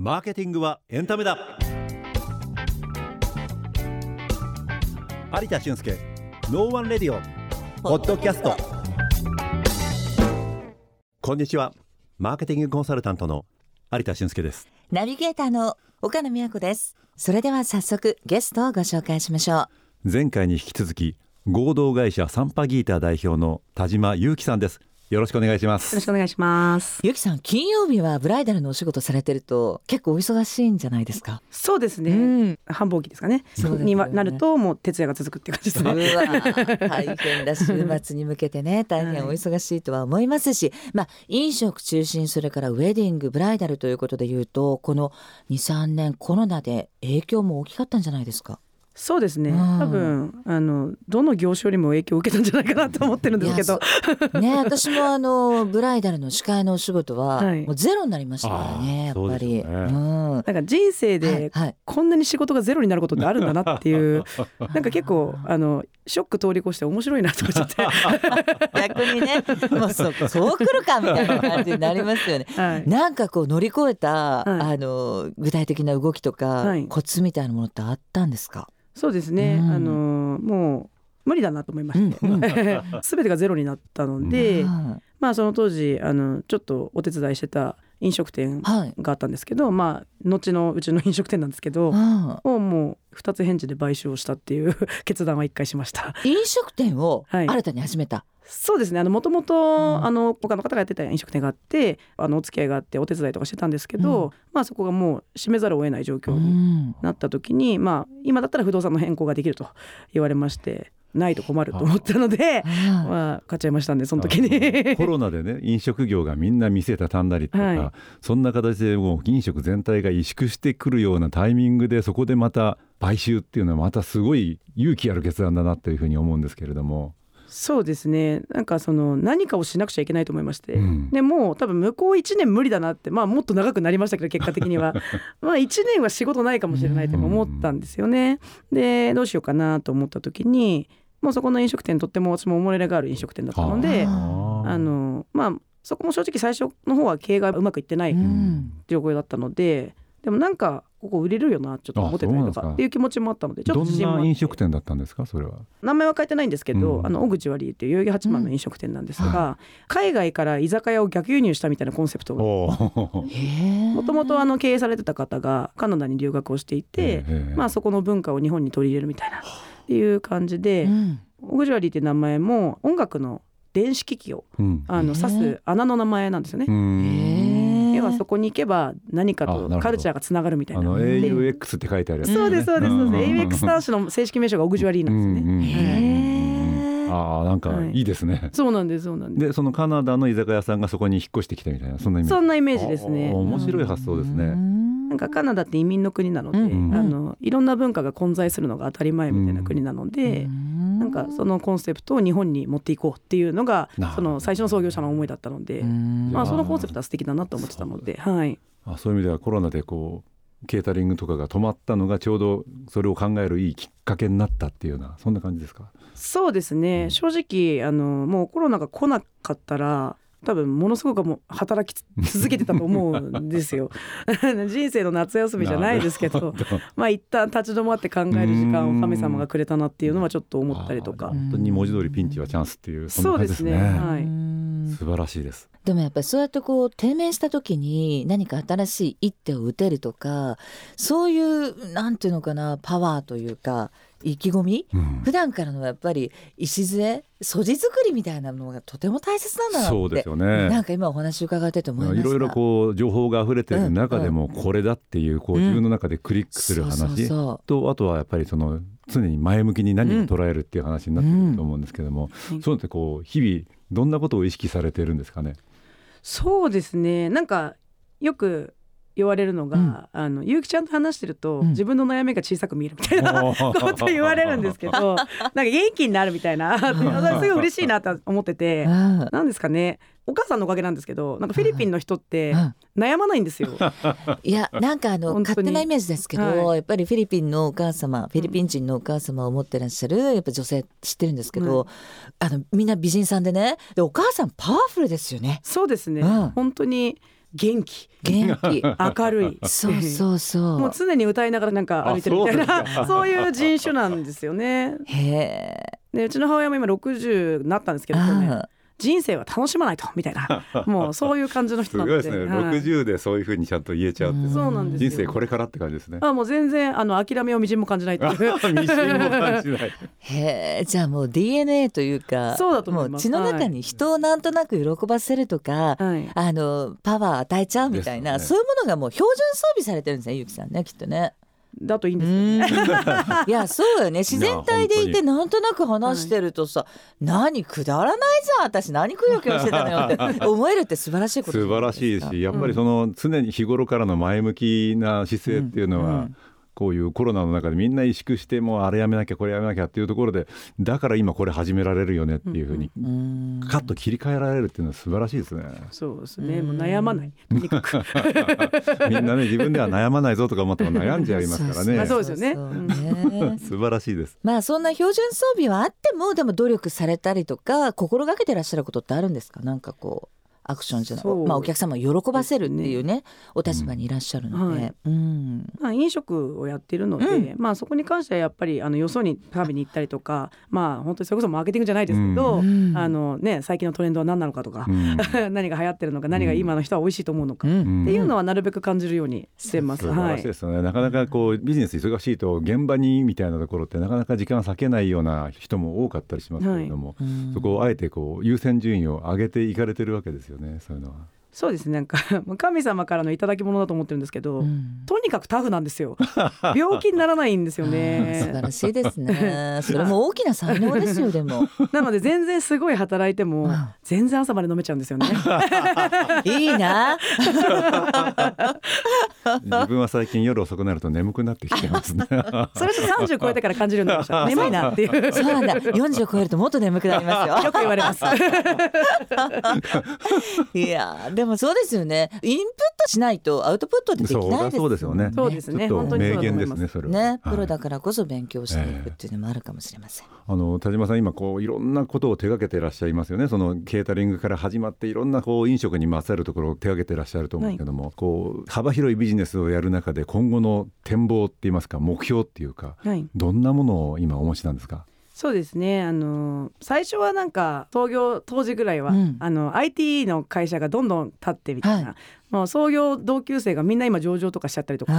マーケティングはエンタメだ。有田俊介ノーワンレディオポッドキャスト。こんにちは。マーケティングコンサルタントの有田俊介です。ナビゲーターの岡野美和子です。それでは早速ゲストをご紹介しましょう。前回に引き続き合同会社サンパギータ代表の田島裕樹さんですよろしくお願いします。よろしくお願いします。ゆきさん金曜日はブライダルのお仕事されてると結構お忙しいんじゃないですか？そうですね。うん。繁忙期ですかね。そうですよね。にはなるともう徹夜が続くっていう感じですね。大変だ。週末に向けてね。大変お忙しいとは思いますし、まあ飲食中心それからウェディングブライダルということで言うとこの23年コロナで影響も大きかったんじゃないですか？そうですね。うん多分あのどの業種よりも影響を受けたんじゃないかなと思ってるんですけど。ね私もあの ブライダルの司会のお仕事ははいもうゼロになりましたからねやっぱり。そうねんなんか人生はいではいこんなに仕事がゼロになることってあるんだなっていう なんか結構あのショック通り越して面白いなと思っちゃって。逆にねもうそうそう来るかみたいな感じになりますよね。はい。なんかこう乗り越えた、はいあの具体的な動きとか、はいコツみたいなものってあったんですか？そうですね。うんあのもう無理だなと思いまして、うんうん すべてがゼロになったので。うんまあその当時あのちょっとお手伝いしてた飲食店はい。があったんですけどまあ後のうちの飲食店なんですけどうんをもう2つ返事で買収をしたっていう 決断は一回しました飲食店をはい新たに始めた。そうですね。もともうん。と他の方がやってた飲食店があってあのお付き合いがあってお手伝いとかしてたんですけど、うん。まあそこがもう閉めざるを得ない状況うにん。なった時に、まあ今だったら不動産の変更ができると 言われましてないと困ると思ったので、はまあ買っちゃいましたんでその時に。コロナでね飲食業がみんな店畳んだりとか、はい。そんな形でもう飲食全体が萎縮してくるようなタイミングでそこでまた買収っていうのはまたすごい勇気ある決断だなというふうに思うんですけれども、そうですね。なんかその何かをしなくちゃいけないと思いまして、うん。でもう多分向こう1年無理だなってまあもっと長くなりましたけど結果的には。まあ1年は仕事ないかもしれないって思ったんですよね。でどうしようかなと思った時にもうそこの飲食店とっても私も思い入れがある飲食店だったのであ。あのまあそこも正直最初の方は経営がうまくいってないうん。状況だったのででもなんかここ売れるよなちょっと思ってたりとかか。っていう気持ちもあったのでちょっどんと自信飲食店だったんですかそれは？名前は書いてないんですけど、うん。あの小口割りっていう代々木八幡の飲食店なんですが、海外から居酒屋を逆輸入したみたいなコンセプト。もともとあの経営されてた方がカナダに留学をしていて、まあ、そこの文化を日本に取り入れるみたいなっていう感じで、うん。小口割りっていう名前も音楽の電子機器をうん。あの指す穴の名前なんですよね。要はそこに行けば何かとカルチャーがつながるみたいな。あので AUX って書いてあるやつ、そうですそうですそうです。ん AUX 端子の正式名称が小口割りなんですよね。うんうんへえ。ああなんかはいいいですね。そうなんですそうなんです。でそのカナダの居酒屋さんがそこに引っ越してきたみたいなそんなイメージ。そんなイメージですね面白い発想ですね。ななんかカナダって移民の国なので、うんあのいろんな文化が混在するのが当たり前みたいな国なので、ななんかそのコンセプトを日本に持っていこうっていうのがその最初の創業者の思いだったので、まあそのコンセプトは素敵だなと思ってたので、はい、あそういう意味ではコロナでこうケータリングとかが止まったのがちょうどそれを考えるいいきっかけになったっていうようなそんな感じですか？そうですね。正直あのもうコロナが来なかったら。多分ものすごくもう働き続けてたと思うんですよ。人生の夏休みじゃないですけどまあ一旦立ち止まって考える時間を神様がくれたなっていうのはちょっと思ったりとか。本当に文字通りピンチはチャンスっていうそん。なそうで感じですすね。ねはい。うん。素晴らしいです。でもやっぱりそうやってこう低迷した時に何か新しい一手を打てるとかそういうなんていうのかなパワーというか意気込み？うん。普段からのやっぱり礎素地作りみたいなのがとても大切なんだなって。そうですよなねんか今お話伺ってて思いました。いろいろこう情報が溢れてる中でもこれだっていうこううん自分の中でクリックする話。そとあとはやっぱりその常に前向きに何を捉えるっていう話になってくると思うんですけども、うんそういうのってこう日々どんなことを意識されてるんですかね？そうですね。なんかよく言われるのが、あのゆうきちゃんと話してると、うん。自分の悩みが小さく見えるみたいなこと言われるんですけど なんか元気になるみたいなすごい嬉しいなと思っててう。うんなんですかねお母さんのおかげなんですけどなんかフィリピンの人ってうん。悩まないんですよ。いやなんかあの勝手なイメージですけど、はやっぱりフィリピンのお母様フィリピン人のお母様を持ってらっしゃるやっぱ女性知ってるんですけど、あのみんな美人さんでねでお母さんパワフルですよね。そうですね、うん。本当に元気。元気。明るい。そうそうそう。もう常に歌いながらなんか歩いてるみたいな。そういう人種なんですよね。へえ。でうちの母親も今60になったんですけど、ね、あ人生は楽しまないとみたいな。もうそういう感じのす人なので。ごいですね、はい。60でそういうふうにちゃんと言えちゃうっそうなんですよ。人生これからって感じですね。あもう全然あの諦めをみじんも感じないっていう。みじんも感じない。へえじゃあもう DNA というかそうだと思います。もう血の中に人をなんとなく喜ばせるとか、はい。あのパワー与えちゃうみたいな、ね。そういうものがもう標準装備されてるんですねゆきさんねきっとね。だといいんうですよね。ん。いやそうよね。自然体でいてなんとなく話してるとさ、何くだらないじゃん私何くよくよしてたのよって 思えるって素晴らしいこと素晴らしいなしやっぱりその常に日頃からの前向きな姿勢っていうのは、うんこういうコロナの中でみんな萎縮してもうあれやめなきゃこれやめなきゃっていうところでだから今これ始められるよねっていうふうにうんカッと切り替えられるっていうのは素晴らしいですね。そうですね。もう悩まない。みん。なね自分では悩まないぞとか思っても悩ん。じゃいますからね。まあそうですよね素晴らしいです。まあそん。な標準装備はあってもでも努力されたりとか心がけてらっしゃることってあるん。ですかなん。かこうアクションじゃない。まあお客様を喜ばせるっていうねお立場にいらっしゃるので、うん。はい。うん。まあ、飲食をやってるので、うまあそこに関してはやっぱりあのよそに食べに行ったりとか まあ本当にそれこそマーケティングじゃないですけど、うん。あのね最近のトレンドは何なのかとかう、ん。何が流行ってるのか何が今の人は美味しいと思うのか、うっんていうのはなるべく感じるようにしてます。素晴らしいですよね、なかなかこうビジネス忙しいと現場にみたいなところってなかなか時間割けないような人も多かったりしますけれども、うん。そこをあえてこう優先順位を上げていかれてるわけですよねそういうのは。そうですねなんか 神様からの頂き物だと思ってるんですけど、うんとにかくタフなんですよ 病気にならないんですよ素晴ねらしいですね。それも大きな才能ですよでも。なので全然すごい働いてもうん全然朝まで飲めちゃうんですよねいいな。自分は最近夜遅くなると眠くなってきてますね。それと30超えてから感じるようになりました眠いなっていうそうなんだ。40を超えるともっと眠くなりますよ。よく言われますいやーでもそうですよね。インプットしないとアウトプットでできそうだないですそうですよね。そうですね本当にそう名言ですすねそれは。ね、プロはいだからこそ勉強していくっていうのもあるかもしれません。あの田島さん今こういろんなことを手掛けていらっしゃいますよねそのケータリングから始まっていろんなこう飲食にまつわるところを手掛けていらっしゃると思うけども、こう幅広いビジネスをやる中で今後の展望って言いますか目標っていうかはいどんなものを今お持ちなんですかそうですね。あの最初はなんか創業当時ぐらいは、うん。あの IT の会社がどんどん立ってみたいな、はい。もう創業同級生がみんな今上場とかしちゃったりとか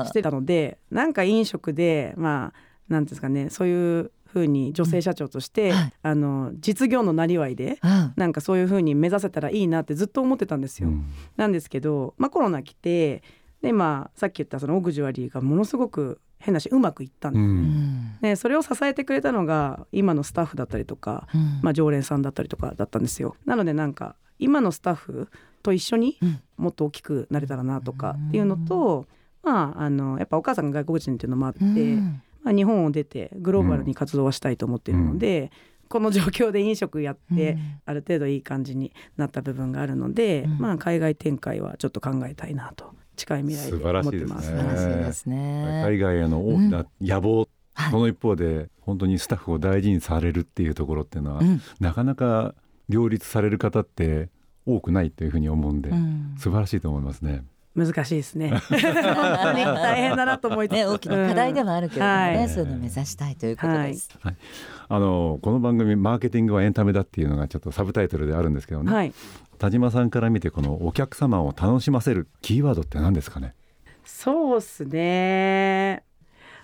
あしてたのでなんか飲食でまあなんていうんですかね。そういうふうに女性社長として、はい。あの実業のなりわいであ、なんかそういうふうに目指せたらいいなってずっと思ってたんですよ。うん。なんですけど、まあ、コロナ来てで、まあ、さっき言ったそのオグジュアリーがものすごく変なしうまくいったんうです、うん。それを支えてくれたのが今のスタッフだったりとか、うん。まあ、常連さんだったりとかだったんですよ。なのでなんか今のスタッフと一緒にうん。もっと大きくなれたらなとかっていうのと、まあ、あのやっぱお母さんが外国人っていうのもあって、うん。まあ、日本を出てグローバルに活動はしたいと思っているので、この状況で飲食やって、うん。ある程度いい感じになった部分があるので、うん。まあ、海外展開はちょっと考えたいなと近い未来で素晴らし思ってます。いですね素晴らしいですね。海外への大きな野望、はいその一方で本当にスタッフを大事にされるっていうところっていうのは、うんなかなか両立される方って多くないというふうに思うんで、うん素晴らしいと思いますね。難しいですね。本当に大変だなと思いつつ、ね、大きな課題ではあるけれどもね、はい。そういうのを目指したいということです。あのこの番組「マーケティングはエンタメだ」っていうのがちょっとサブタイトルであるんですけどね、はい、田島さんから見てこのお客様を楽しませるキーワードって何ですかね？そうですね。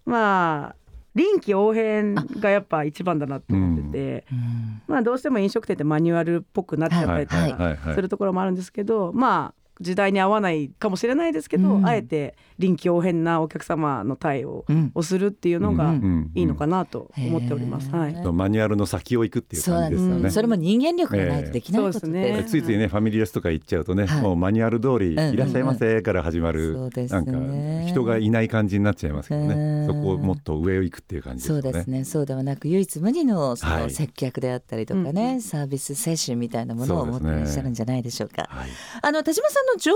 まあ臨機応変がやっぱ一番だなと思ってて、うん。まあどうしても飲食店ってマニュアルっぽくなっちゃったりとか、はい。はい。はい。するところもあるんですけど、まあ時代に合わないかもしれないですけど、うん。あえて臨機応変なお客様の対応うん。をするっていうのがうんいいのかなと思っております。はい。マニュアルの先を行くってい。うそうなんです。感じですよね。それも人間力がないとできないことええそうですね。でついついねファミリーレスとか行っちゃうとね、はい。もうマニュアル通りうんいらっしゃいませから始まる、そうですなんかね人がいない感じになっちゃいますけどね、うん。そこをもっと上を行くっていう感じですよね。そうですねそうではなく唯一無二のそはい。の接客であったりとかね、うん。サービス精神みたいなものを持ってそうですね。らっしゃるんじゃないでしょうか。はい。あの田島さんの情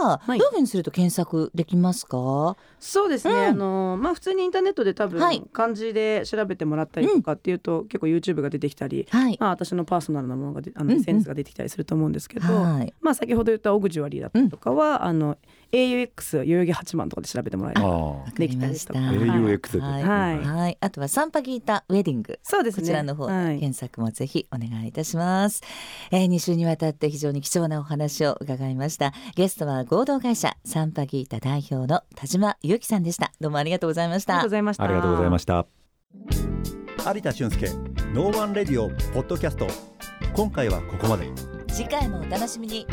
報はどういうふうにすると検索できますか、はい、そうですね、うん、あのまあ普通にインターネットで多分漢字で調べてもらったりとかっていうと、うん、結構 YouTube が出てきたり、はい、まあ私のパーソナルなものがあの SNS が出てきたりすると思うんですけど、まあ先ほど言ったオグジュアリーだったりとかは、あの AUX 代々木八幡とかで調べてもらえばできた。りとか AUX はい、はい。はい、あとはサンパギータウェディング。そうです、ね、こちらの方、検索もぜひお願いいたします、えー、2週にわたって非常に貴重なお話を伺いました。ゲストは合同会社サンパギータ代表の田島由紀さんでした。どうもありがとうございました。ありがとうございました。ありがとうございました。有田俊介ノーワンレディオポッドキャスト。今回はここまで。次回もお楽しみに